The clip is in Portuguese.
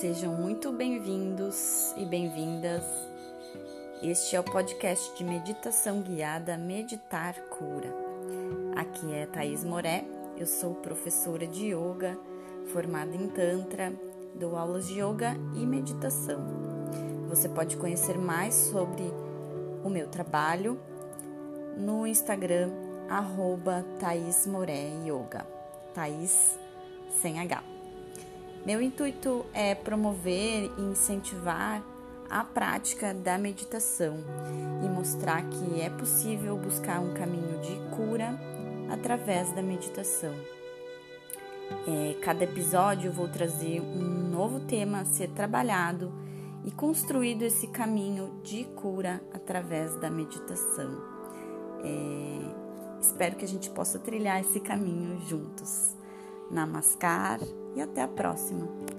sejam muito bem-vindos e bem-vindas. Este é o podcast de meditação guiada Meditar Cura. Aqui é Thaís Moré, eu sou professora de yoga, formada em Tantra, dou aulas de yoga e meditação. Você pode conhecer mais sobre o meu trabalho no Instagram, arroba Thaís Moré Yoga. Thaís sem H. Meu intuito é promover e incentivar a prática da meditação e mostrar que é possível buscar um caminho de cura através da meditação. É, cada episódio eu vou trazer um novo tema a ser trabalhado e construído esse caminho de cura através da meditação. É, espero que a gente possa trilhar esse caminho juntos. Namaskar e até a próxima!